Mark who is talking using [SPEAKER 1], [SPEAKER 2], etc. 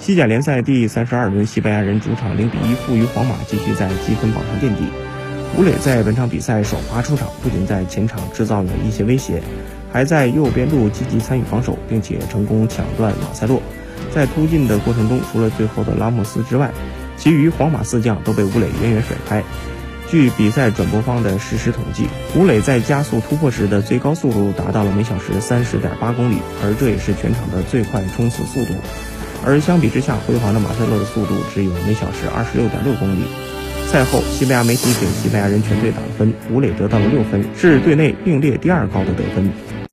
[SPEAKER 1] 西甲联赛第三十二轮，西班牙人主场零比一负于皇马，继续在积分榜上垫底。武磊在本场比赛首发出场，不仅在前场制造了一些威胁，还在右边路积极参与防守，并且成功抢断马塞洛。在突进的过程中，除了最后的拉莫斯之外，其余皇马四将都被武磊远远甩开。据比赛转播方的实时统计，武磊在加速突破时的最高速度达到了每小时三十点八公里，而这也是全场的最快冲刺速度。而相比之下，辉煌的马塞洛的速度只有每小时二十六点六公里。赛后，西班牙媒体给西班牙人全队打分，武磊得到了六分，是队内并列第二高的得分。